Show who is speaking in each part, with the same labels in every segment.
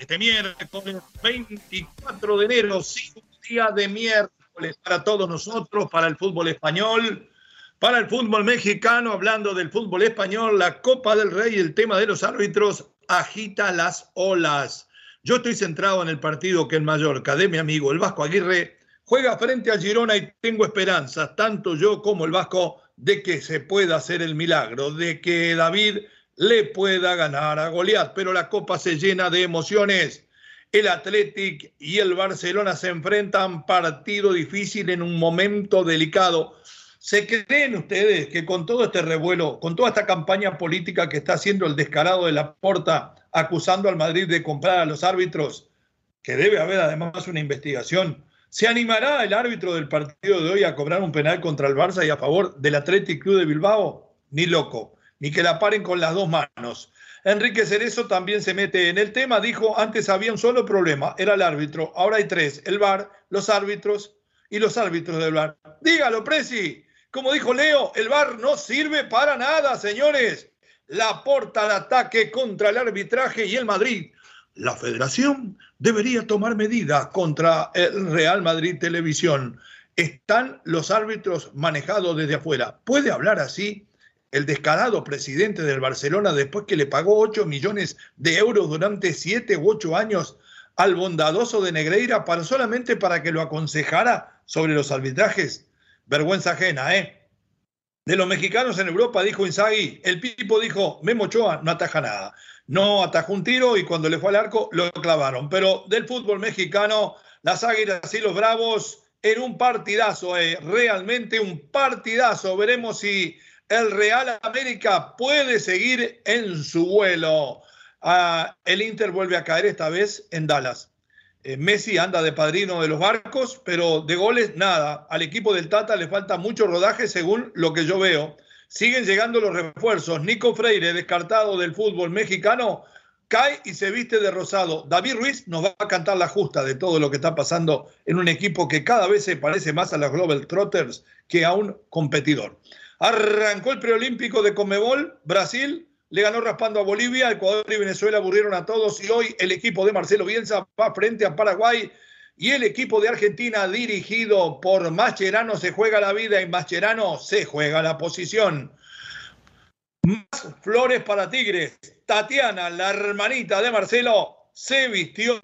Speaker 1: Este miércoles 24 de enero, cinco día de miércoles para todos nosotros, para el fútbol español, para el fútbol mexicano, hablando del fútbol español, la Copa del Rey, el tema de los árbitros agita las olas. Yo estoy centrado en el partido que el Mallorca de mi amigo el Vasco Aguirre juega frente a Girona y tengo esperanzas, tanto yo como el Vasco, de que se pueda hacer el milagro, de que David le pueda ganar a Goliat, pero la copa se llena de emociones. El Athletic y el Barcelona se enfrentan partido difícil en un momento delicado. ¿Se creen ustedes que con todo este revuelo, con toda esta campaña política que está haciendo el descarado de la Porta, acusando al Madrid de comprar a los árbitros, que debe haber además una investigación, ¿se animará el árbitro del partido de hoy a cobrar un penal contra el Barça y a favor del Athletic Club de Bilbao? Ni loco ni que la paren con las dos manos. Enrique Cerezo también se mete en el tema, dijo, antes había un solo problema, era el árbitro, ahora hay tres, el VAR, los árbitros y los árbitros del VAR. Dígalo, Presi, como dijo Leo, el VAR no sirve para nada, señores. La porta de ataque contra el arbitraje y el Madrid. La federación debería tomar medidas contra el Real Madrid Televisión. Están los árbitros manejados desde afuera. ¿Puede hablar así? El descarado presidente del Barcelona después que le pagó 8 millones de euros durante 7 u 8 años al bondadoso de Negreira para solamente para que lo aconsejara sobre los arbitrajes. Vergüenza ajena, ¿eh? De los mexicanos en Europa, dijo Inzaghi, el Pipo dijo, Memo Ochoa no ataja nada. No atajó un tiro y cuando le fue al arco lo clavaron. Pero del fútbol mexicano, las Águilas y los Bravos en un partidazo, ¿eh? realmente un partidazo. Veremos si el Real América puede seguir en su vuelo. Ah, el Inter vuelve a caer esta vez en Dallas. Eh, Messi anda de padrino de los barcos, pero de goles nada. Al equipo del Tata le falta mucho rodaje según lo que yo veo. Siguen llegando los refuerzos. Nico Freire, descartado del fútbol mexicano, cae y se viste de rosado. David Ruiz nos va a cantar la justa de todo lo que está pasando en un equipo que cada vez se parece más a los Global Trotters que a un competidor. Arrancó el preolímpico de Comebol, Brasil le ganó raspando a Bolivia, Ecuador y Venezuela aburrieron a todos y hoy el equipo de Marcelo Bielsa va frente a Paraguay y el equipo de Argentina dirigido por Mascherano se juega la vida y Mascherano se juega la posición. Más flores para Tigres. Tatiana, la hermanita de Marcelo, se vistió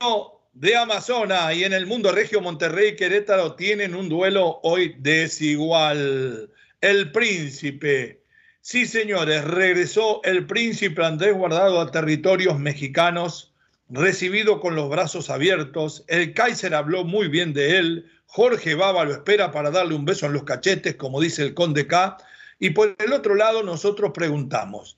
Speaker 1: de Amazona y en el mundo regio Monterrey y Querétaro tienen un duelo hoy desigual. El príncipe. Sí, señores, regresó el príncipe Andrés Guardado a territorios mexicanos, recibido con los brazos abiertos. El Kaiser habló muy bien de él. Jorge Baba lo espera para darle un beso en los cachetes, como dice el conde K. Y por el otro lado, nosotros preguntamos,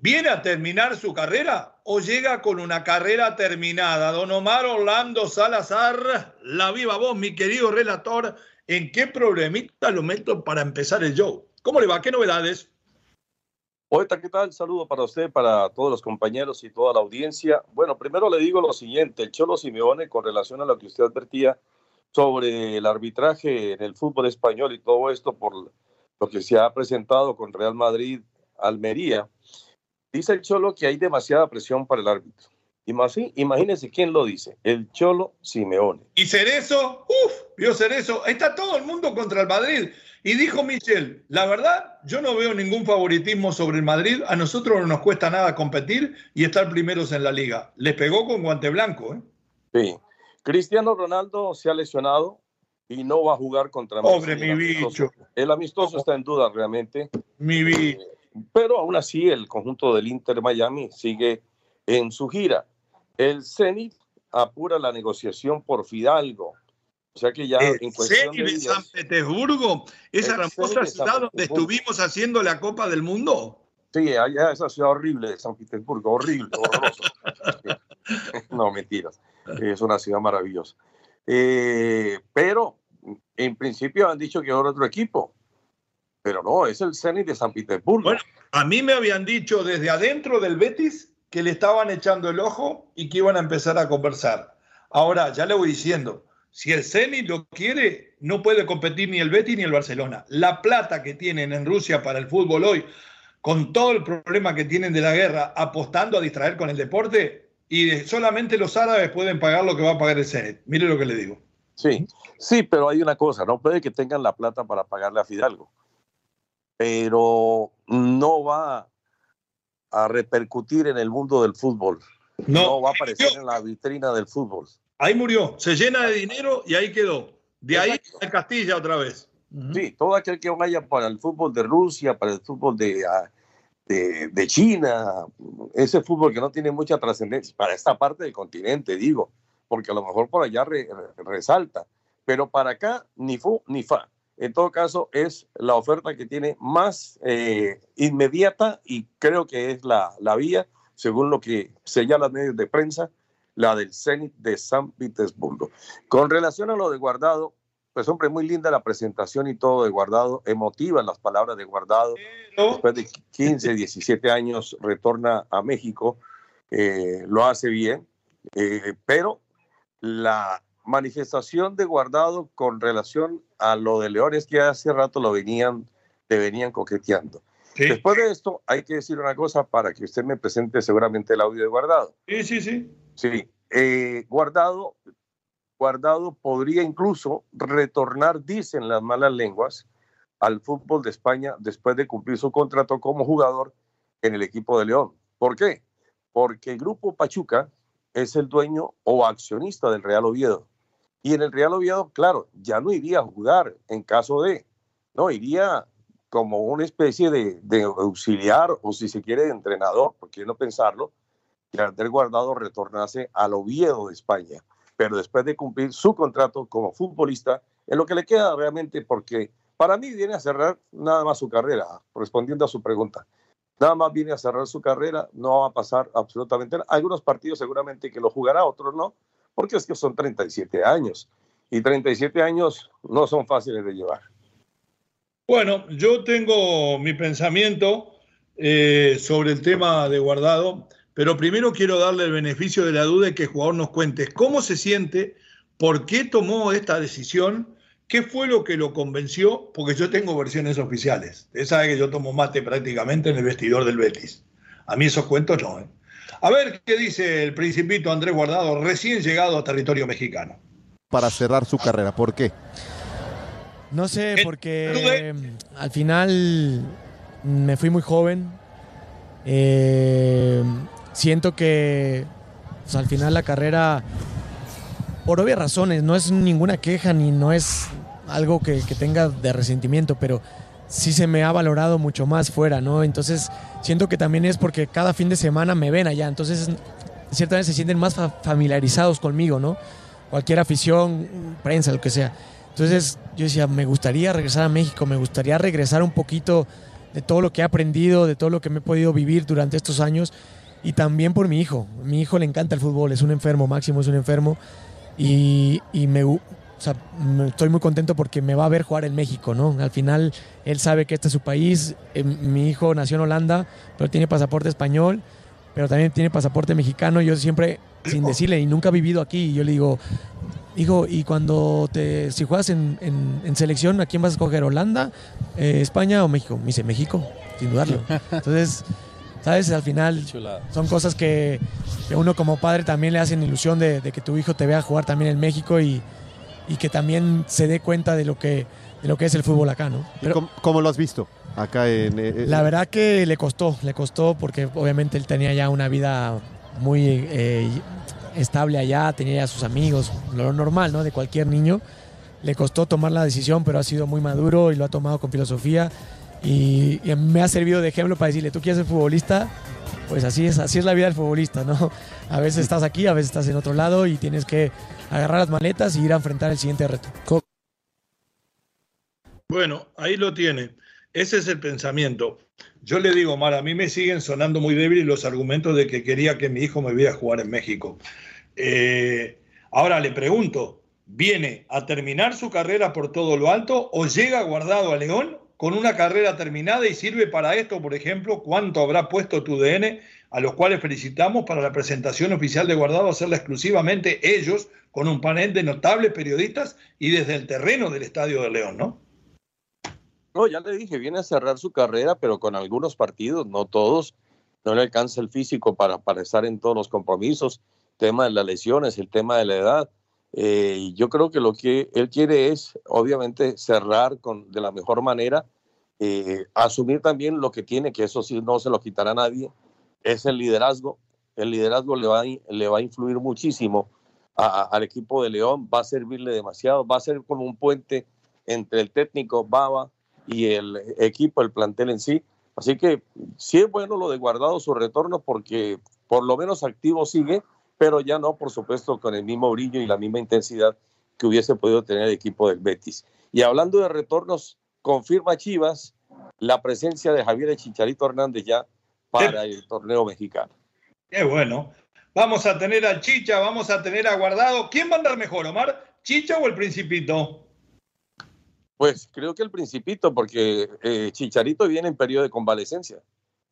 Speaker 1: ¿viene a terminar su carrera o llega con una carrera terminada? Don Omar Orlando Salazar, la viva voz, mi querido relator ¿En qué problemita lo meto para empezar el show? ¿Cómo le va? ¿Qué novedades?
Speaker 2: Poeta, ¿qué tal? Saludo para usted, para todos los compañeros y toda la audiencia. Bueno, primero le digo lo siguiente, el Cholo Simeone, con relación a lo que usted advertía sobre el arbitraje en el fútbol español y todo esto por lo que se ha presentado con Real Madrid, Almería, dice el Cholo que hay demasiada presión para el árbitro. Imagínense quién lo dice, el Cholo Simeone.
Speaker 1: Y Cerezo, uff, vio Cerezo, está todo el mundo contra el Madrid. Y dijo Michel, la verdad, yo no veo ningún favoritismo sobre el Madrid, a nosotros no nos cuesta nada competir y estar primeros en la liga. Le pegó con guante blanco. ¿eh?
Speaker 2: Sí. Cristiano Ronaldo se ha lesionado y no va a jugar contra
Speaker 1: Pobre mi bicho.
Speaker 2: El amistoso está en duda realmente.
Speaker 1: Mi.
Speaker 2: Eh, pero aún así el conjunto del Inter Miami sigue en su gira. El Zenit apura la negociación por Fidalgo. O sea que ya
Speaker 1: en cuestión de, San Petersburgo, esa hermosa ciudad donde estuvimos haciendo la Copa del Mundo.
Speaker 2: Sí, allá esa ciudad horrible de San Petersburgo, horrible, horroroso. no, mentiras. Es una ciudad maravillosa. Eh, pero en principio han dicho que ahora otro equipo. Pero no, es el Zenit de San Petersburgo. Bueno,
Speaker 1: a mí me habían dicho desde adentro del Betis que le estaban echando el ojo y que iban a empezar a conversar. Ahora, ya le voy diciendo, si el Zenit lo quiere, no puede competir ni el Betis ni el Barcelona. La plata que tienen en Rusia para el fútbol hoy, con todo el problema que tienen de la guerra, apostando a distraer con el deporte, y solamente los árabes pueden pagar lo que va a pagar el Zenit. Mire lo que le digo.
Speaker 2: Sí, sí, pero hay una cosa, no puede que tengan la plata para pagarle a Fidalgo, pero no va a repercutir en el mundo del fútbol. No, va a aparecer en la vitrina del fútbol.
Speaker 1: Ahí murió, se llena de dinero y ahí quedó. De ahí a Castilla otra vez.
Speaker 2: Sí, todo aquel que vaya para el fútbol de Rusia, para el fútbol de, ah, de, de China, ese fútbol que no tiene mucha trascendencia, para esta parte del continente, digo, porque a lo mejor por allá resalta, pero para acá ni fu ni fa. En todo caso, es la oferta que tiene más eh, inmediata y creo que es la, la vía, según lo que señalan medios de prensa, la del Zenit de San Petersburgo. Con relación a lo de Guardado, pues hombre, muy linda la presentación y todo de Guardado, emotivas las palabras de Guardado. Después de 15, 17 años retorna a México, eh, lo hace bien, eh, pero la manifestación de Guardado con relación a lo de Leones que hace rato lo venían, te venían coqueteando. Después de esto, hay que decir una cosa para que usted me presente seguramente el audio de Guardado.
Speaker 1: Sí, sí, sí.
Speaker 2: Sí, eh, Guardado, Guardado podría incluso retornar, dicen las malas lenguas, al fútbol de España después de cumplir su contrato como jugador en el equipo de León. ¿Por qué? Porque el grupo Pachuca es el dueño o accionista del Real Oviedo. Y en el Real Oviedo, claro, ya no iría a jugar en caso de, no, iría como una especie de, auxiliar o si se quiere de entrenador, porque no pensarlo, que Andrés Guardado retornase al Oviedo de España, pero después de cumplir su contrato como futbolista, en lo que le queda realmente, porque para mí viene a cerrar nada más su carrera, respondiendo a su pregunta. Nada más viene a cerrar su carrera, no va a pasar absolutamente nada. Algunos partidos seguramente que lo jugará, otros no, porque es que son 37 años y 37 años no son fáciles de llevar.
Speaker 1: Bueno, yo tengo mi pensamiento eh, sobre el tema de guardado, pero primero quiero darle el beneficio de la duda y que el jugador nos cuente cómo se siente, por qué tomó esta decisión ¿Qué fue lo que lo convenció? Porque yo tengo versiones oficiales. Usted sabe que yo tomo mate prácticamente en el vestidor del Betis. A mí esos cuentos no. ¿eh? A ver qué dice el principito Andrés Guardado, recién llegado a territorio mexicano.
Speaker 3: Para cerrar su carrera, ¿por qué?
Speaker 4: No sé, porque al final me fui muy joven. Eh, siento que pues, al final la carrera por obvias razones, no es ninguna queja ni no es algo que, tenga de resentimiento, pero sí se me ha valorado mucho más fuera, ¿no? Entonces siento que también es porque cada fin de semana me ven allá, entonces ciertamente se sienten más familiarizados conmigo, ¿no? Cualquier afición, prensa, lo que sea. Entonces yo decía, me gustaría regresar a México, me gustaría regresar un poquito de todo lo que he aprendido, de todo lo que me he podido vivir durante estos años y también por mi hijo. Mi hijo le encanta el fútbol, es un enfermo, Máximo es un enfermo y, me, estoy muy contento porque me va a ver jugar en México, ¿no? Al final él sabe que este es su país, eh, mi hijo nació en Holanda, pero tiene pasaporte español, pero también tiene pasaporte mexicano, yo siempre, sin decirle, y nunca he vivido aquí, yo le digo, hijo, y cuando te, si juegas en, selección, ¿a quién vas a escoger? ¿Holanda, eh, España o México? Me dice, México, sin dudarlo. Entonces... ¿Sabes? Al final son cosas que, uno como padre también le hacen ilusión de, que tu hijo te vea jugar también en México y, que también se dé cuenta de lo que, de lo que es el fútbol acá, ¿no?
Speaker 3: ¿Cómo, lo has visto acá en...? Eh,
Speaker 4: eh, la verdad que le costó, le costó porque obviamente él tenía ya una vida muy eh, estable allá, tenía ya sus amigos, lo normal, ¿no? De cualquier niño. le costó tomar la decisión, pero ha sido muy maduro y lo ha tomado con filosofía. Y, y me ha servido de ejemplo para decirle, tú quieres ser futbolista, pues así es, así es la vida del futbolista, ¿no? A veces estás aquí, a veces estás en otro lado y tienes que agarrar las maletas y ir a enfrentar el siguiente reto.
Speaker 1: Bueno, ahí lo tiene. Ese es el pensamiento. Yo le digo, Mar, a mí me siguen sonando muy débiles los argumentos de que quería que mi hijo me viera jugar en México. Eh, ahora le pregunto, ¿viene a terminar su carrera por todo lo alto o llega guardado a León con una carrera terminada y sirve para esto, por ejemplo, cuánto habrá puesto tu DN, a los cuales felicitamos para la presentación oficial de Guardado, hacerla exclusivamente ellos, con un panel de notables periodistas y desde el terreno del Estadio de León, ¿no?
Speaker 2: No, ya le dije, viene a cerrar su carrera, pero con algunos partidos, no todos. No le alcanza el físico para, estar en todos los compromisos. Tema de las lesiones, el tema de la edad. Eh, yo creo que lo que él quiere es, obviamente, cerrar con, de la mejor manera, eh, asumir también lo que tiene, que eso sí no se lo quitará nadie, es el liderazgo. El liderazgo le va a, le va a influir muchísimo al equipo de León, va a servirle demasiado, va a ser como un puente entre el técnico Baba y el equipo, el plantel en sí. Así que sí es bueno lo de guardado su retorno porque por lo menos activo sigue, pero ya no, por supuesto, con el mismo brillo y la misma intensidad que hubiese podido tener el equipo del Betis. Y hablando de retornos, confirma Chivas la presencia de Javier Chicharito Hernández ya para el torneo mexicano.
Speaker 1: Qué bueno. Vamos a tener al Chicha, vamos a tener a Guardado. ¿Quién va a andar mejor, Omar? ¿Chicha o el Principito?
Speaker 2: Pues creo que el Principito, porque eh, Chicharito viene en periodo de convalecencia.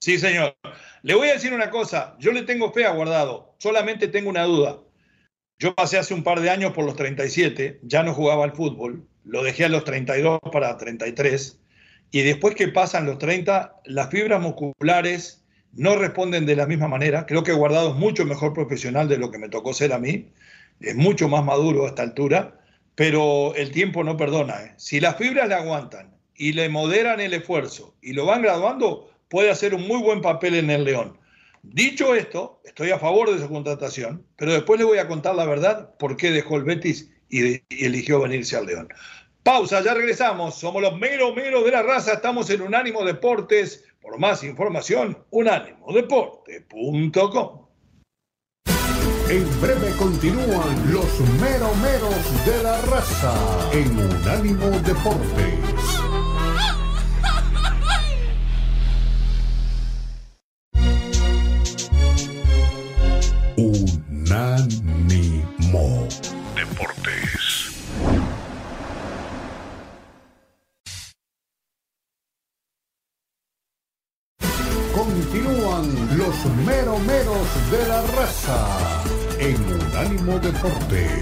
Speaker 1: Sí, señor. Le voy a decir una cosa. Yo le tengo fe a Guardado. Solamente tengo una duda. Yo pasé hace un par de años por los 37, ya no jugaba al fútbol, lo dejé a los 32 para 33, y después que pasan los 30, las fibras musculares no responden de la misma manera. Creo que Guardado es mucho mejor profesional de lo que me tocó ser a mí, es mucho más maduro a esta altura, pero el tiempo no perdona. ¿eh? Si las fibras le aguantan y le moderan el esfuerzo y lo van graduando, puede hacer un muy buen papel en el León. Dicho esto, estoy a favor de su contratación, pero después le voy a contar la verdad por qué dejó el Betis y, y eligió venirse al León. Pausa, ya regresamos. Somos los mero mero de la raza. Estamos en Unánimo Deportes. Por más información, unánimodeporte.com.
Speaker 5: En breve continúan los meromeros de la raza en Unánimo Deportes. Unánimo Deportes.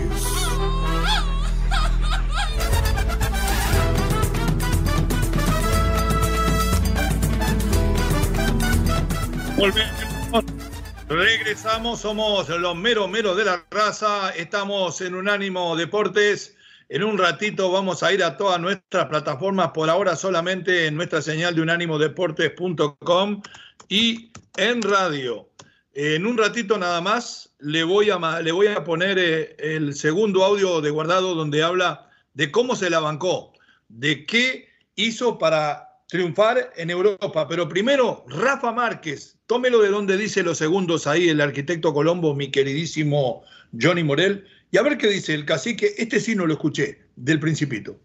Speaker 1: Regresamos, somos los mero mero de la raza, estamos en Unánimo Deportes. En un ratito vamos a ir a todas nuestras plataformas, por ahora solamente en nuestra señal de unánimodeportes.com y en radio. En un ratito nada más le voy a, le voy a poner eh, el segundo audio de guardado donde habla de cómo se la bancó, de qué hizo para triunfar en Europa. Pero primero, Rafa Márquez, tómelo de donde dice los segundos ahí el arquitecto Colombo, mi queridísimo Johnny Morel, y a ver qué dice el cacique. Este sí no lo escuché, del Principito.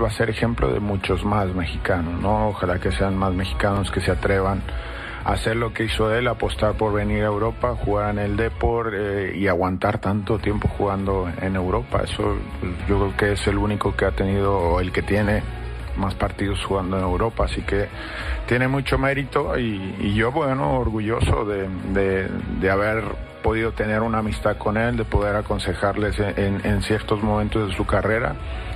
Speaker 6: Va a ser ejemplo de muchos más mexicanos, ¿no? Ojalá que sean más mexicanos que se atrevan hacer lo que hizo él, apostar por venir a Europa, jugar en el Deport eh, y aguantar tanto tiempo jugando en Europa. Eso yo creo que es el único que ha tenido, o el que tiene más partidos jugando en Europa, así que tiene mucho mérito y, y yo, bueno, orgulloso de, de, haber podido tener una amistad con él, de poder aconsejarles en, ciertos momentos de su carrera.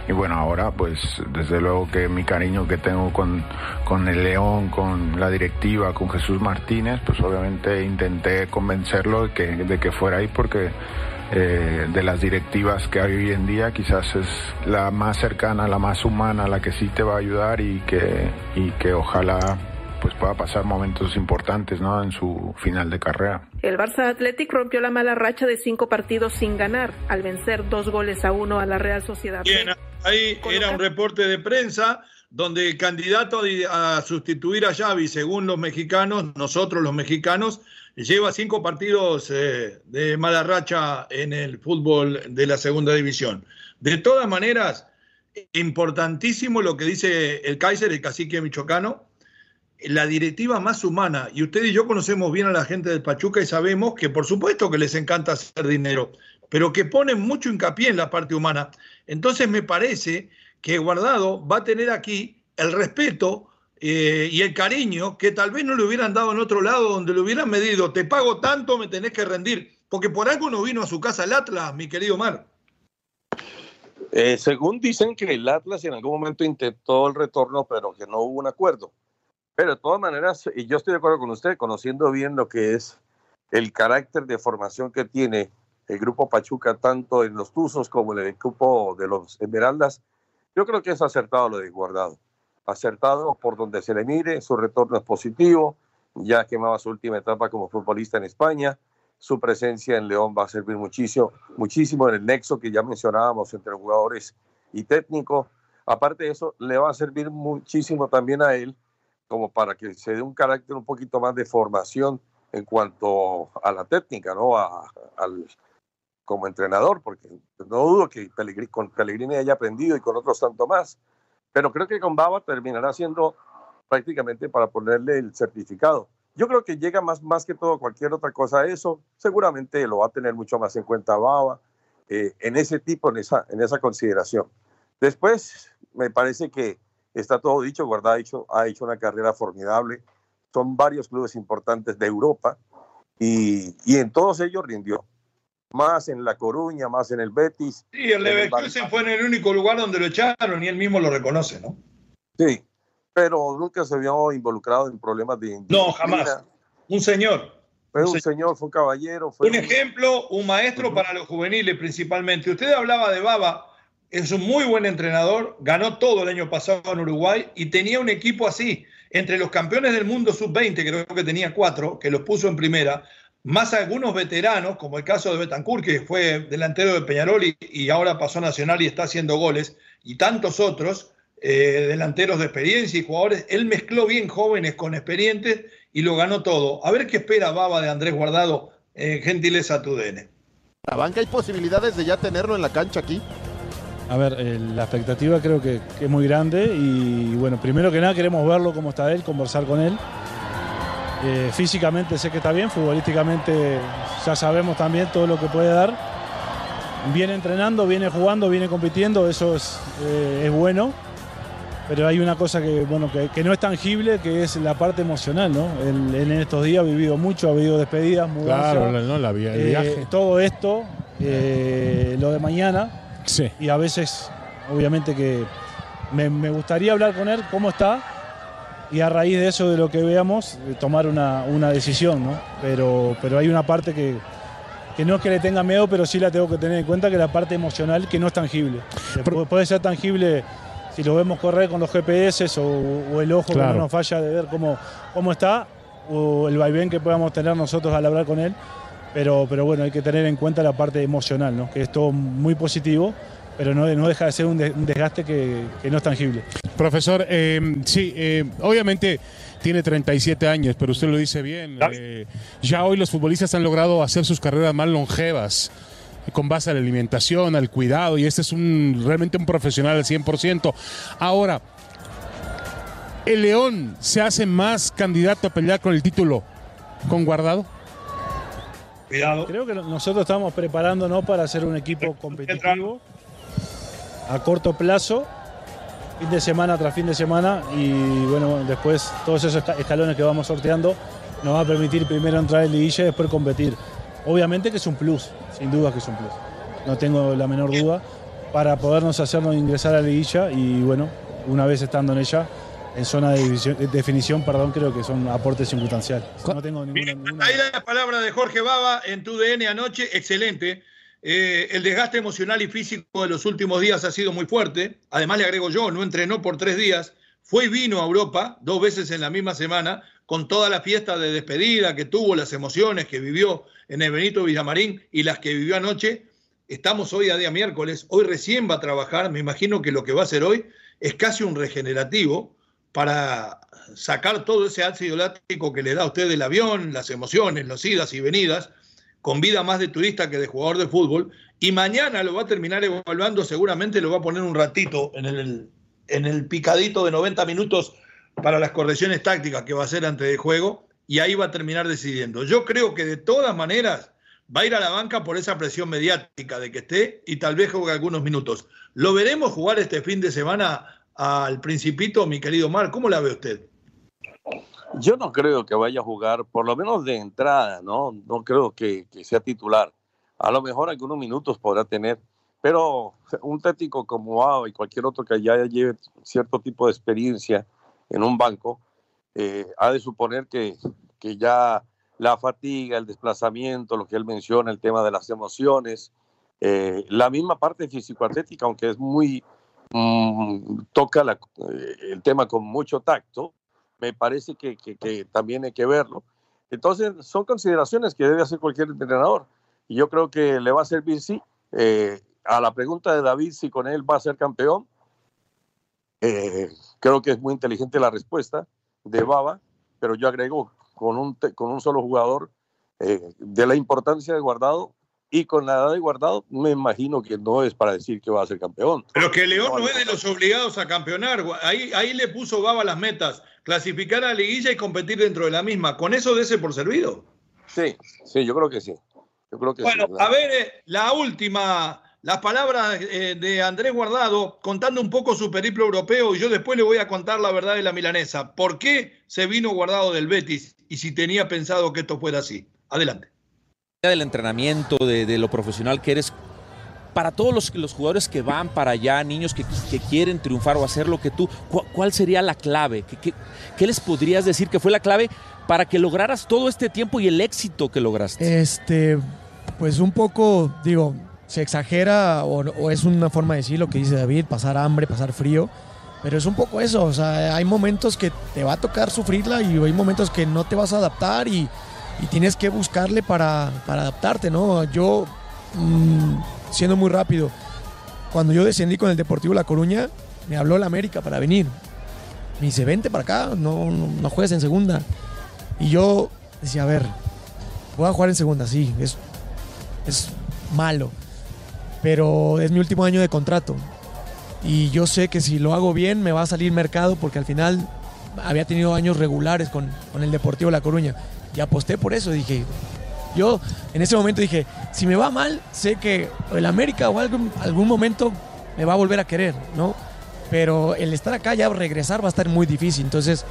Speaker 6: Y bueno, ahora pues desde luego que mi cariño que tengo con, con el León, con la directiva, con Jesús Martínez, pues obviamente intenté convencerlo de que, de que fuera ahí porque eh, de las directivas que hay hoy en día, quizás es la más cercana, la más humana, la que sí te va a ayudar y que, y que ojalá pues pueda pasar momentos importantes, ¿no? En su final de carrera.
Speaker 7: El Barça Athletic rompió la mala racha de cinco partidos sin ganar al vencer dos goles a uno a la Real Sociedad.
Speaker 1: Bien, ahí era un reporte de prensa donde el candidato a sustituir a Xavi, según los mexicanos, nosotros los mexicanos, lleva cinco partidos eh, de mala racha en el fútbol de la segunda división. De todas maneras, importantísimo lo que dice el Kaiser, el cacique michoacano, la directiva más humana. Y usted y yo conocemos bien a la gente del Pachuca y sabemos que por supuesto que les encanta hacer dinero, pero que ponen mucho hincapié en la parte humana. Entonces me parece que Guardado va a tener aquí el respeto eh, y el cariño que tal vez no le hubieran dado en otro lado donde le hubieran medido, te pago tanto, me tenés que rendir, porque por algo no vino a su casa el Atlas, mi querido Mar.
Speaker 2: Eh, según dicen que el Atlas en algún momento intentó el retorno, pero que no hubo un acuerdo. Pero de todas maneras, y yo estoy de acuerdo con usted, conociendo bien lo que es el carácter de formación que tiene el grupo Pachuca, tanto en los Tuzos como en el grupo de los Esmeraldas, yo creo que es acertado lo de Guardado. Acertado por donde se le mire, su retorno es positivo, ya quemaba su última etapa como futbolista en España, su presencia en León va a servir muchísimo, muchísimo en el nexo que ya mencionábamos entre jugadores y técnico. Aparte de eso, le va a servir muchísimo también a él como para que se dé un carácter un poquito más de formación en cuanto a la técnica, ¿no? A, al, como entrenador, porque no dudo que con Pellegrini haya aprendido y con otros tanto más, pero creo que con Baba terminará siendo prácticamente para ponerle el certificado. Yo creo que llega más, más que todo cualquier otra cosa a eso, seguramente lo va a tener mucho más en cuenta Baba eh, en ese tipo, en esa, en esa consideración. Después, me parece que está todo dicho, Guardado ha hecho, ha hecho una carrera formidable, son varios clubes importantes de Europa y, y en todos ellos rindió más en La Coruña, más en el Betis.
Speaker 1: Sí, el Leverkusen fue en el único lugar donde lo echaron y él mismo lo reconoce, ¿no?
Speaker 2: Sí, pero nunca se vio involucrado en problemas de...
Speaker 1: No, jamás. Un señor.
Speaker 2: Fue un, señor, fue un caballero.
Speaker 1: Fue un, ejemplo, un maestro para los juveniles principalmente. Usted hablaba de Baba, es un muy buen entrenador, ganó todo el año pasado en Uruguay y tenía un equipo así. Entre los campeones del mundo sub-20, creo que tenía cuatro, que los puso en primera, más algunos veteranos, como el caso de Betancourt, que fue delantero de Peñarol y, ahora pasó a Nacional y está haciendo goles, y tantos otros eh, delanteros de experiencia y jugadores, él mezcló bien jóvenes con experientes y lo ganó todo. A ver qué espera Baba de Andrés Guardado, eh, gentileza a tu DN.
Speaker 3: ¿La banca hay posibilidades de ya tenerlo en la cancha aquí?
Speaker 8: A ver, eh, la expectativa creo que, que, es muy grande y bueno, primero que nada queremos verlo cómo está él, conversar con él. Eh, físicamente sé que está bien, futbolísticamente ya sabemos también todo lo que puede dar. Viene entrenando, viene jugando, viene compitiendo, eso es, eh, es bueno. Pero hay una cosa que, bueno, que, no es tangible, que es la parte emocional, ¿no? en estos días ha vivido mucho, ha habido despedidas, mudanzas.
Speaker 9: Claro, no, la el viaje.
Speaker 8: todo esto, lo de mañana. Sí. Y a veces, obviamente que me, me gustaría hablar con él, cómo está, y a raíz de eso, de lo que veamos, tomar una, decisión, ¿no? Pero, pero hay una parte que, no es que le tenga miedo, pero sí la tengo que tener en cuenta, que la parte emocional que no es tangible. puede ser tangible si lo vemos correr con los GPS o, el ojo que no nos falla de ver cómo, cómo está, o el vaivén que podamos tener nosotros al hablar con él. Pero, pero bueno, hay que tener en cuenta la parte emocional, ¿no? que es todo muy positivo pero no, no deja de ser un, desgaste que, no es tangible.
Speaker 9: Profesor, eh, sí, eh, obviamente tiene 37 años, pero usted lo dice bien. Eh, ya hoy los futbolistas han logrado hacer sus carreras más longevas con base a la alimentación, al cuidado, y este es un realmente un profesional al 100%. Ahora, ¿el León se hace más candidato a pelear con el título con Guardado?
Speaker 8: Cuidado. Creo que nosotros estamos preparándonos para ser un equipo competitivo a corto plazo, fin de semana tras fin de semana y bueno, después todos esos escalones que vamos sorteando nos va a permitir primero entrar en liguilla y después competir. Obviamente que es un plus, sin duda que es un plus. No tengo la menor duda para podernos hacernos ingresar a la liguilla y bueno, una vez estando en ella, en zona de definición, perdón, creo que son aportes circunstanciales.
Speaker 1: No tengo ninguna, Ahí la palabra de Jorge Baba en tu DN anoche, excelente. Eh, el desgaste emocional y físico de los últimos días ha sido muy fuerte. Además, le agrego yo, no entrenó por tres días. fue y vino a Europa dos veces en la misma semana, con toda la fiesta de despedida que tuvo, las emociones que vivió en el Benito Villamarín y las que vivió anoche. Estamos hoy a día miércoles, hoy recién va a trabajar, me imagino que lo que va a hacer hoy es casi un regenerativo para sacar todo ese ácido láctico que le da a usted el avión, las emociones, las idas y venidas, con vida más de turista que de jugador de fútbol, y mañana lo va a terminar evaluando, seguramente lo va a poner un ratito en el, en el picadito de 90 minutos para las correcciones tácticas que va a hacer antes de juego, y ahí va a terminar decidiendo. Yo creo que de todas maneras va a ir a la banca por esa presión mediática de que esté y tal vez juegue algunos minutos. ¿Lo veremos jugar este fin de semana al Principito, mi querido Mar? ¿Cómo la ve usted?
Speaker 2: Yo no creo que vaya a jugar, por lo menos de entrada, ¿no? No creo que, sea titular. A lo mejor algunos minutos podrá tener, pero un técnico como Ao y cualquier otro que ya lleve cierto tipo de experiencia en un banco, eh, ha de suponer que, que ya la fatiga, el desplazamiento, lo que él menciona, el tema de las emociones, eh, la misma parte físico-atlética, aunque es muy, mm, toca eh, el tema con mucho tacto, me parece que, también hay que verlo. Entonces, son consideraciones que debe hacer cualquier entrenador. Y yo creo que le va a servir, sí. Eh, a la pregunta de David si con él va a ser campeón, creo que es muy inteligente la respuesta de Baba, pero yo agrego con un, con un solo jugador de la importancia de Guardado, y con la edad de guardado, me imagino que no es para decir que va a ser campeón.
Speaker 1: Pero que León no, es de los obligados a campeonar. Ahí, ahí le puso Baba las metas, clasificar a la liguilla y competir dentro de la misma. ¿Con eso de ese por servido?
Speaker 2: Sí, sí, yo creo que sí. Yo creo que
Speaker 1: bueno, a ver, eh, la última, las palabras eh, de Andrés Guardado contando un poco su periplo europeo y yo después le voy a contar la verdad de la milanesa. ¿Por qué se vino Guardado del Betis y si tenía pensado que esto fuera así? Adelante
Speaker 10: del entrenamiento, de, lo profesional que eres, para todos los, los jugadores que van para allá, niños que, quieren triunfar o hacer lo que tú, ¿cuál, sería la clave? ¿Qué, ¿Qué, les podrías decir que fue la clave para que lograras todo este tiempo y el éxito que lograste?
Speaker 4: Este, pues un poco, digo, se exagera o, o es una forma de decir lo que dice David, pasar hambre, pasar frío. Pero es un poco eso, o sea, hay momentos que te va a tocar sufrirla y hay momentos que no te vas a adaptar y, y tienes que buscarle para, adaptarte, ¿no? Yo, mm, siendo muy rápido, cuando yo descendí con el Deportivo La Coruña, me habló la América para venir. Me dice, vente para acá, no, no, juegues en segunda. Y yo decía, a ver, voy a jugar en segunda, sí, es, es malo, pero es mi último año de contrato. Y yo sé que si lo hago bien me va a salir mercado porque al final había tenido años regulares con, con el Deportivo La Coruña y aposté por eso. Dije, yo en ese momento dije, si me va mal, sé que el América o algún, algún momento me va a volver a querer, ¿no? Pero el estar acá ya regresar va a estar muy difícil. Entonces,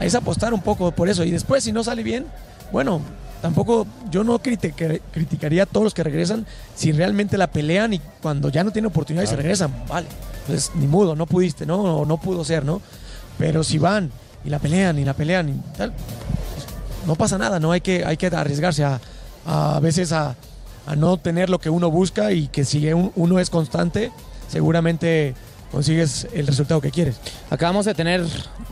Speaker 4: es apostar un poco por eso. Y después, si no sale bien, bueno, tampoco yo no criticaría a todos los que regresan si realmente la pelean y cuando ya no tienen oportunidad y se regresan, vale. Entonces, ni mudo, no pudiste, ¿no? O no pudo ser, ¿no? Pero si van y la pelean y la pelean y tal, no pasa nada, ¿no? Hay que, hay que arriesgarse a, a veces a, a, no tener lo que uno busca y que si uno es constante, seguramente consigues el resultado que quieres.
Speaker 10: Acabamos de tener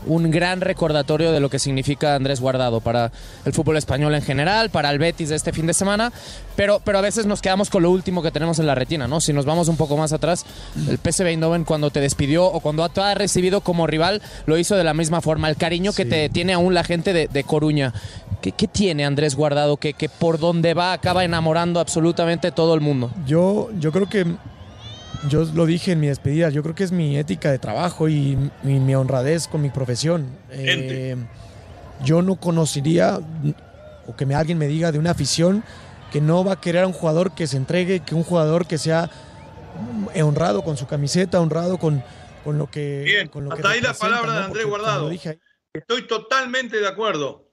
Speaker 10: un gran recordatorio de lo que significa Andrés Guardado para el fútbol español en general, para el Betis de este fin de semana, pero, pero a veces nos quedamos con lo último que tenemos en la retina, ¿no? Si nos vamos un poco más atrás, el PSV Eindhoven cuando te despidió o cuando te ha recibido como rival, lo hizo de la misma forma, el cariño que te tiene aún la gente de, de Coruña. ¿Qué, ¿Qué, tiene Andrés Guardado que, que por donde va acaba enamorando absolutamente todo el mundo?
Speaker 4: Yo, yo creo que yo lo dije en mi despedida, yo creo que es mi ética de trabajo y mi, honradez con mi profesión. Eh, yo no conocería o que me, alguien me diga de una afición que no va a querer a un jugador que se entregue, que un jugador que sea honrado con su camiseta, honrado con, con lo que...
Speaker 1: Bien,
Speaker 4: con lo
Speaker 1: hasta ahí la palabra de Andrés Guardado. Estoy totalmente de acuerdo.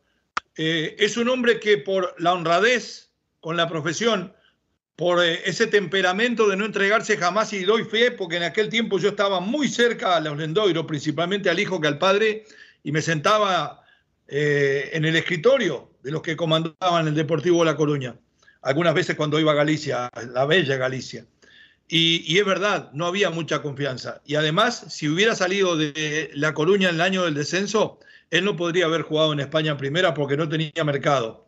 Speaker 1: Eh, es un hombre que por la honradez con la profesión, por eh, ese temperamento de no entregarse jamás y doy fe, porque en aquel tiempo yo estaba muy cerca a los Lendoiro, principalmente al hijo que al padre, y me sentaba eh, en el escritorio de los que comandaban el Deportivo La Coruña, algunas veces cuando iba a Galicia, la bella Galicia. Y, es verdad, no había mucha confianza. Y además, si hubiera salido de La Coruña en el año del descenso, él no podría haber jugado en España en primera porque no tenía mercado.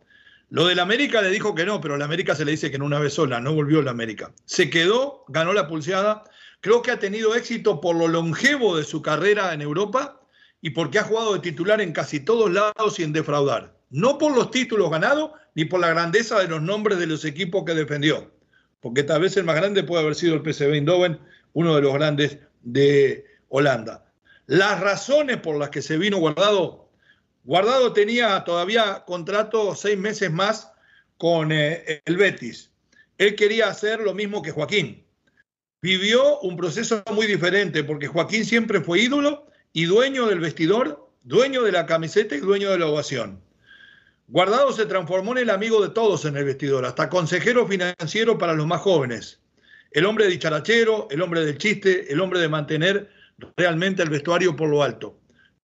Speaker 1: Lo del América le dijo que no, pero la América se le dice que en una vez sola, no volvió la América. Se quedó, ganó la pulseada. Creo que ha tenido éxito por lo longevo de su carrera en Europa y porque ha jugado de titular en casi todos lados sin defraudar. No por los títulos ganados ni por la grandeza de los nombres de los equipos que defendió porque tal vez el más grande puede haber sido el PSV Eindhoven, uno de los grandes de Holanda. Las razones por las que se vino Guardado, Guardado tenía todavía contrato seis meses más con eh, el Betis. Él quería hacer lo mismo que Joaquín. Vivió un proceso muy diferente porque Joaquín siempre fue ídolo y dueño del vestidor, dueño de la camiseta y dueño de la ovación. Guardado se transformó en el amigo de todos en el vestidor, hasta consejero financiero para los más jóvenes. El hombre dicharachero, el hombre del chiste, el hombre de mantener realmente el vestuario por lo alto.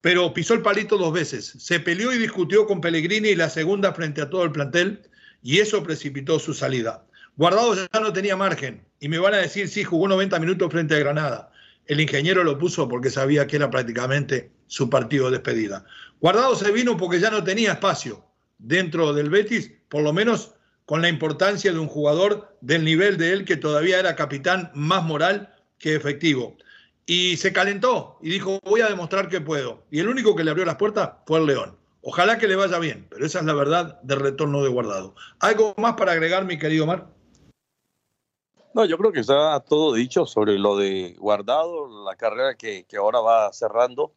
Speaker 1: Pero pisó el palito dos veces. Se peleó y discutió con Pellegrini y la segunda frente a todo el plantel y eso precipitó su salida. Guardado ya no tenía margen y me van a decir, sí, jugó 90 minutos frente a Granada. El ingeniero lo puso porque sabía que era prácticamente su partido de despedida. Guardado se vino porque ya no tenía espacio dentro del Betis, por lo menos con la importancia de un jugador del nivel de él que todavía era capitán más moral que efectivo. Y se calentó y dijo, voy a demostrar que puedo. Y el único que le abrió las puertas fue el León. Ojalá que le vaya bien, pero esa es la verdad del retorno de Guardado. ¿Algo más para agregar, mi querido Mar?
Speaker 2: No, yo creo que está todo dicho sobre lo de Guardado, la carrera que, que ahora va cerrando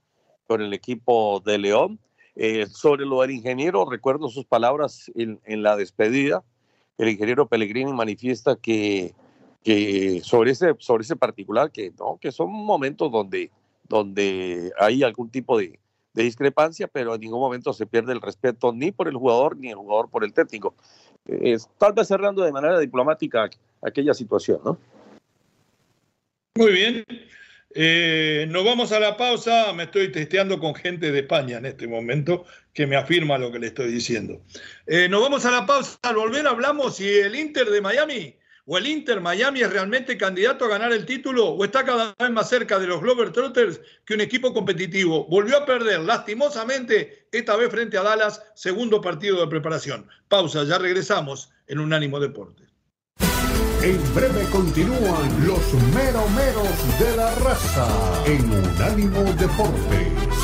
Speaker 2: con el equipo de León. Eh, sobre lo del ingeniero, recuerdo sus palabras en, la despedida. El ingeniero Pellegrini manifiesta que, que, sobre, ese, sobre ese particular, que, no, que son momentos donde, donde hay algún tipo de, discrepancia, pero en ningún momento se pierde el respeto ni por el jugador ni el jugador por el técnico. tal vez cerrando de manera diplomática aquella situación, ¿no?
Speaker 1: Muy bien. Eh, nos vamos a la pausa. Me estoy testeando con gente de España en este momento que me afirma lo que le estoy diciendo. Eh, nos vamos a la pausa. Al volver hablamos si el Inter de Miami o el Inter Miami es realmente candidato a ganar el título o está cada vez más cerca de los Glover Trotters que un equipo competitivo. Volvió a perder lastimosamente esta vez frente a Dallas, segundo partido de preparación. Pausa, ya regresamos en Unánimo Deporte.
Speaker 5: En breve continúan los meromeros de la raza en Unánimo Deportes.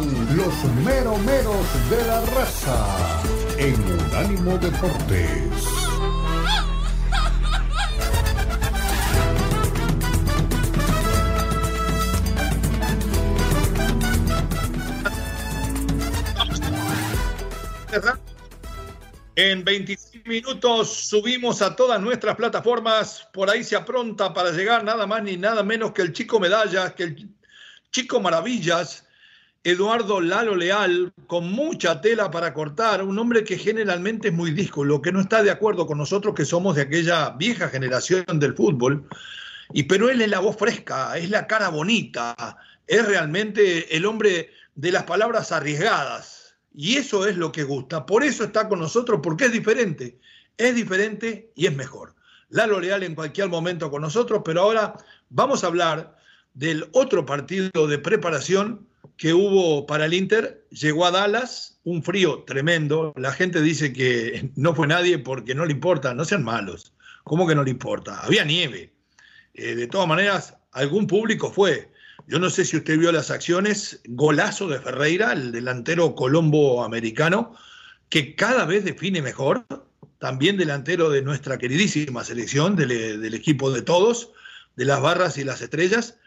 Speaker 5: Los meromeros de la raza en Unánimo Deportes.
Speaker 1: En 25 minutos subimos a todas nuestras plataformas. Por ahí se apronta para llegar nada más ni nada menos que el chico medallas, que el chico maravillas, Eduardo Lalo Leal, con mucha tela para cortar, un hombre que generalmente es muy lo que no está de acuerdo con nosotros que somos de aquella vieja generación del fútbol. Y pero él es la voz fresca, es la cara bonita, es realmente el hombre de las palabras arriesgadas y eso es lo que gusta. Por eso está con nosotros, porque es diferente. Es diferente y es mejor. Lalo Leal en cualquier momento con nosotros, pero ahora vamos a hablar del otro partido de preparación que hubo para el Inter. Llegó a Dallas, un frío tremendo. La gente dice que no fue nadie porque no le importa, no sean malos. ¿Cómo que no le importa? Había nieve. Eh, de todas maneras, algún público fue. Yo no sé si usted vio las acciones, golazo de Ferreira, el delantero colombo americano, que cada vez define mejor, también delantero de nuestra queridísima selección, del, equipo de todos, de las barras y las estrellas,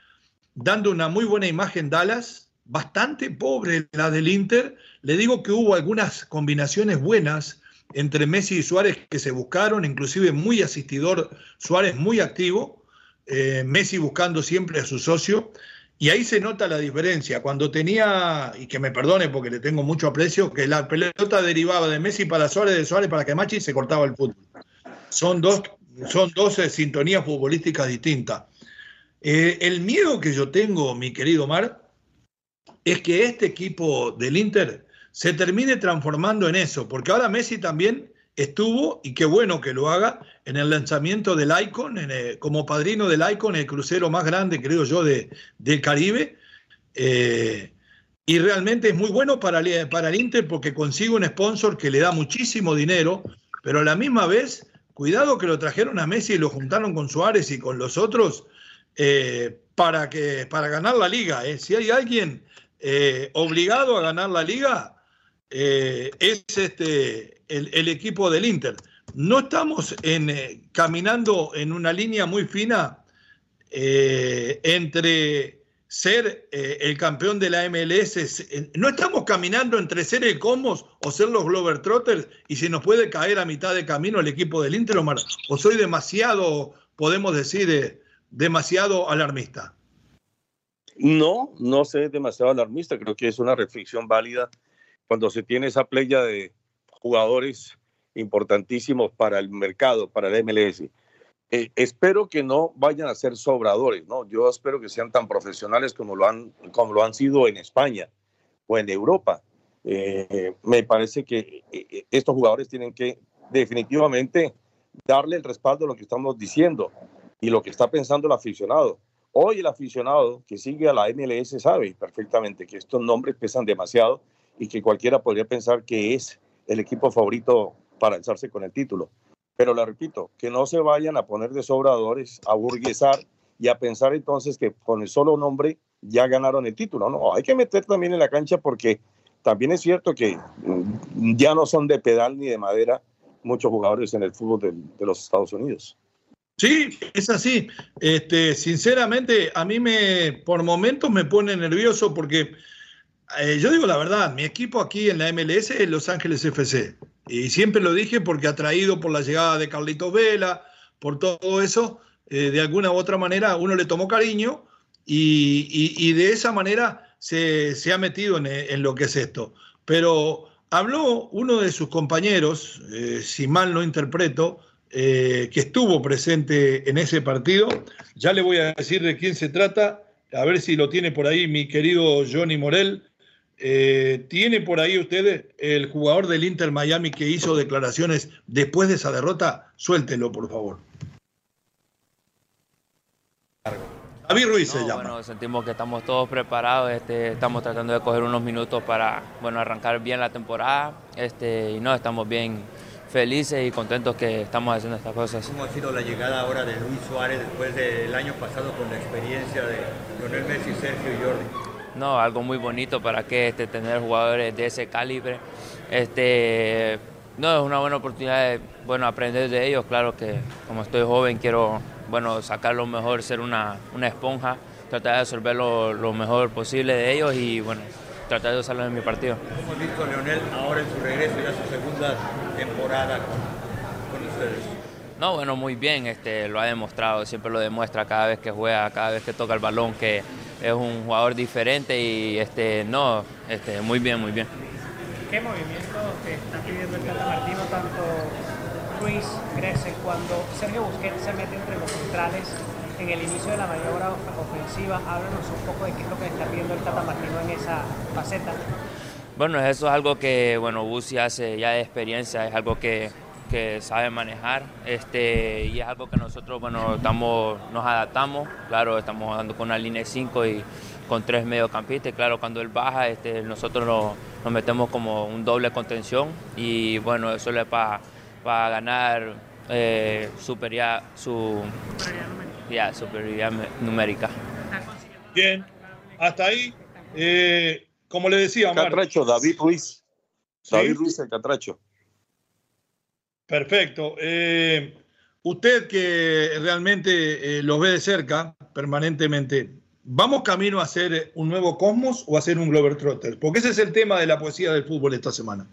Speaker 1: dando una muy buena imagen Dallas, bastante pobre la del Inter. Le digo que hubo algunas combinaciones buenas entre Messi y Suárez que se buscaron, inclusive muy asistidor, Suárez muy activo, eh, Messi buscando siempre a su socio. Y ahí se nota la diferencia. Cuando tenía, y que me perdone porque le tengo mucho aprecio, que la pelota derivaba de Messi para Suárez, de Suárez para Camachi y se cortaba el fútbol. Son dos, son dos sintonías futbolísticas distintas. Eh, el miedo que yo tengo, mi querido Mar, es que este equipo del Inter se termine transformando en eso, porque ahora Messi también estuvo, y qué bueno que lo haga, en el lanzamiento del Icon, como padrino del Icon, el crucero más grande, creo yo, de, del Caribe. Eh, y realmente es muy bueno para, para el Inter porque consigue un sponsor que le da muchísimo dinero, pero a la misma vez, cuidado que lo trajeron a Messi y lo juntaron con Suárez y con los otros eh, para, que, para ganar la liga. ¿eh? Si hay alguien obligado a ganar la liga, es este, el, equipo del Inter. No estamos en, eh, caminando en una línea muy fina eh, entre ser eh, el campeón de la MLS. No estamos caminando entre ser el Comos o ser los Glover Trotters y si nos puede caer a mitad de camino el equipo del Inter, Omar. O soy demasiado, podemos decir, demasiado alarmista.
Speaker 2: No, no sé demasiado alarmista. Creo que es una reflexión válida cuando se tiene esa playa de jugadores importantísimos para el mercado, para el MLS. Eh, espero que no vayan a ser sobradores, ¿no? Yo espero que sean tan profesionales como lo han, como lo han sido en España o en Europa. Eh, me parece que eh, estos jugadores tienen que definitivamente darle el respaldo a lo que estamos diciendo y lo que está pensando el aficionado. Hoy el aficionado que sigue a la MLS sabe perfectamente que estos nombres pesan demasiado y que cualquiera podría pensar que es el equipo favorito para alzarse con el título. Pero le repito, que no se vayan a poner de sobradores, a burguesar y a pensar entonces que con el solo nombre ya ganaron el título. No, hay que meter también en la cancha porque también es cierto que mm, ya no son de pedal ni de madera muchos jugadores en el fútbol de, los Estados Unidos.
Speaker 1: Sí, es así. Este, sinceramente, a mí me, por momentos me pone nervioso porque eh, yo digo la verdad, mi equipo aquí en la MLS es Los Ángeles FC. Y siempre lo dije porque atraído por la llegada de Carlitos Vela, por todo eso, eh, de alguna u otra manera uno le tomó cariño y, de esa manera se, ha metido en, lo que es esto. Pero habló uno de sus compañeros, eh, si mal no interpreto, que estuvo presente en ese partido. Ya le voy a decir de quién se trata, a ver si lo tiene por ahí mi querido Johnny Morel. Eh, ¿Tiene por ahí ustedes el jugador del Inter Miami que hizo declaraciones después de esa derrota? Suéltelo, por favor.
Speaker 10: David Ruiz se llama. Bueno, sentimos que estamos todos preparados, este, estamos tratando de coger unos minutos para bueno, arrancar bien la temporada este, y no, estamos bien felices y contentos que estamos haciendo estas cosas.
Speaker 11: ¿Cómo ha sido la llegada ahora de Luis Suárez después del año pasado con la experiencia de Lionel Messi, Sergio y Jordi?
Speaker 10: no, algo muy bonito para que este, tener jugadores de ese calibre. Este, no, es una buena oportunidad de bueno, aprender de ellos. Claro que como estoy joven quiero bueno, sacar lo mejor, ser una, esponja, tratar de absorber lo, mejor posible de ellos y bueno, tratar de usarlo en mi partido.
Speaker 11: ¿Cómo visto Leonel ahora en su regreso, ya su segunda temporada con, ustedes?
Speaker 10: No, bueno, muy bien, este, lo ha demostrado, siempre lo demuestra cada vez que juega, cada vez que toca el balón, que es un jugador diferente y este, no, este, muy bien, muy bien.
Speaker 12: ¿Qué movimiento está pidiendo el Tata Martino tanto Ruiz, crece cuando Sergio Busquets se mete entre los centrales en el inicio de la maniobra ofensiva? Háblanos un poco de qué es lo que está pidiendo el Tata Martino en esa faceta.
Speaker 10: Bueno, eso es algo que, bueno, Busi hace ya de experiencia, es algo que que sabe manejar este, y es algo que nosotros bueno, estamos, nos adaptamos, claro, estamos jugando con una línea 5 y con tres mediocampistas, claro, cuando él baja este, nosotros nos, metemos como un doble contención y bueno, eso le para para ganar eh, su, ya, superioridad numérica.
Speaker 1: Bien, hasta ahí, eh, como le decía,
Speaker 2: Catracho, David Ruiz. David Ruiz el Catracho.
Speaker 1: Perfecto. Eh, usted que realmente eh, los ve de cerca permanentemente, ¿vamos camino a hacer un nuevo Cosmos o a hacer un Glover Trotter? Porque ese es el tema de la poesía del fútbol esta semana.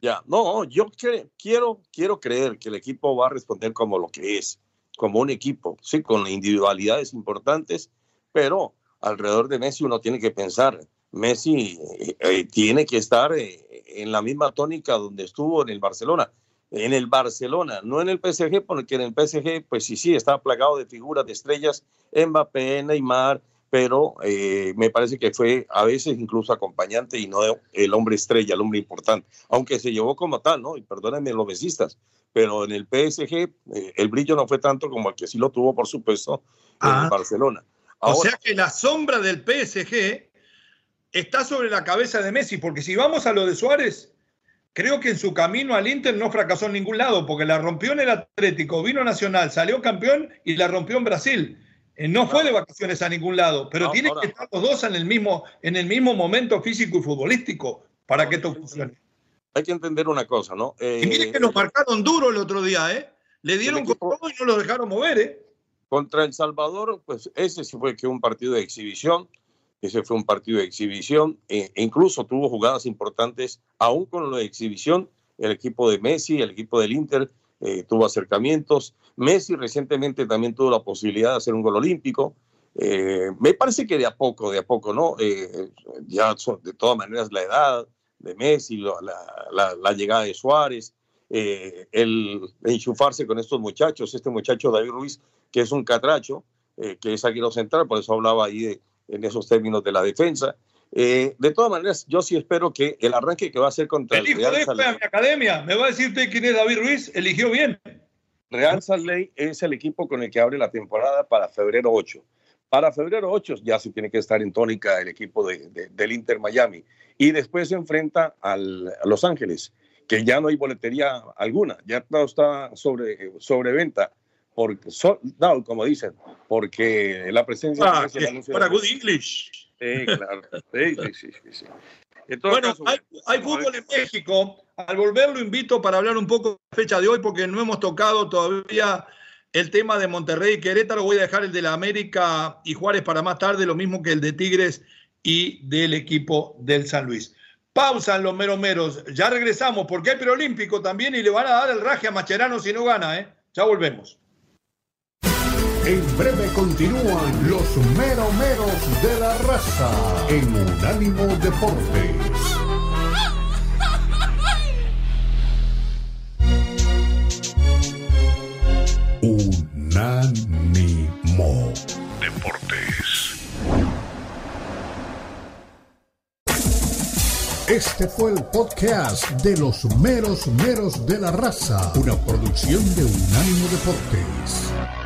Speaker 2: Ya, no, yo quiero, quiero creer que el equipo va a responder como lo que es, como un equipo, sí, con individualidades importantes, pero alrededor de Messi uno tiene que pensar, Messi eh, tiene que estar en la misma tónica donde estuvo en el Barcelona en el Barcelona, no en el PSG, porque en el PSG, pues sí, sí, está plagado de figuras, de estrellas, Mbappé, Neymar, pero eh, me parece que fue a veces incluso acompañante y no el hombre estrella, el hombre importante, aunque se llevó como tal, ¿no? Y perdónenme los besistas, pero en el PSG eh, el brillo no fue tanto como el que sí lo tuvo, por supuesto, en
Speaker 1: Ah.
Speaker 2: Barcelona.
Speaker 1: o sea que la sombra del PSG está sobre la cabeza de Messi, porque si vamos a lo de Suárez, creo que en su camino al Inter no fracasó en ningún lado, porque la rompió en el Atlético, vino Nacional, salió campeón y la rompió en Brasil. Eh, No fue de vacaciones a ningún lado, pero
Speaker 2: No,
Speaker 1: tienen
Speaker 2: ahora-
Speaker 1: que estar los dos en el mismo, en el mismo momento físico y futbolístico para que esto funcione.
Speaker 2: Hay que entender una cosa, ¿no? Eh,
Speaker 1: Y miren que nos marcaron duro el otro día, ¿eh? Le dieron con
Speaker 2: equipo-
Speaker 1: todo y no lo dejaron mover, ¿eh?
Speaker 2: Contra El Salvador, pues ese sí fue que un partido de exhibición, ese fue un partido de exhibición, e incluso tuvo jugadas importantes, aún con lo de exhibición, el equipo de Messi, el equipo del Inter, eh, tuvo acercamientos. Messi recientemente también tuvo la posibilidad de hacer un gol olímpico. Eh, me parece que de a poco, de a poco, ¿no? Eh, ya son- de todas maneras la edad de Messi, la, la- la llegada de Suárez, eh, el enchufarse con estos muchachos, este muchacho David Ruiz, que es un catracho, eh, que es zaguero central, por eso hablaba ahí de- en esos términos de la defensa. Eh, de todas maneras, yo sí espero que el arranque que va a hacer contra el,
Speaker 1: El hijo
Speaker 2: Real
Speaker 1: de
Speaker 2: Salt
Speaker 1: fue a mi academia. ¿Me va a decir usted quién es David Ruiz? Eligió bien.
Speaker 2: Real Salt Lake es el equipo con el que abre la temporada para febrero 8. Para febrero 8 ya se tiene que estar en tónica el equipo de- de- del Inter Miami. Y después se enfrenta al, a Los Ángeles, que ya no hay boletería alguna, ya todo está sobre, sobre venta. Porque, so- no, como dicen, porque la presencia
Speaker 1: Ah,
Speaker 2: de de
Speaker 1: para good English.
Speaker 2: Sí, claro. Sí, sí, sí, sí,
Speaker 1: Bueno,
Speaker 2: caso,
Speaker 1: hay, hay fútbol en México. Al volver lo invito para hablar un poco de la fecha de hoy, porque no hemos tocado todavía el tema de Monterrey y Querétaro. Voy a dejar el de la América y Juárez para más tarde, lo mismo que el de Tigres y del equipo del San Luis. Pausan los meros meros. Ya regresamos, porque hay preolímpico también y le van a dar el raje a Macherano si no gana, ¿eh? Ya volvemos.
Speaker 5: En breve continúan los meromeros de la raza en Unánimo Deportes. Unánimo Deportes. Este fue el podcast de los meros meros de la raza, una producción de Unánimo Deportes.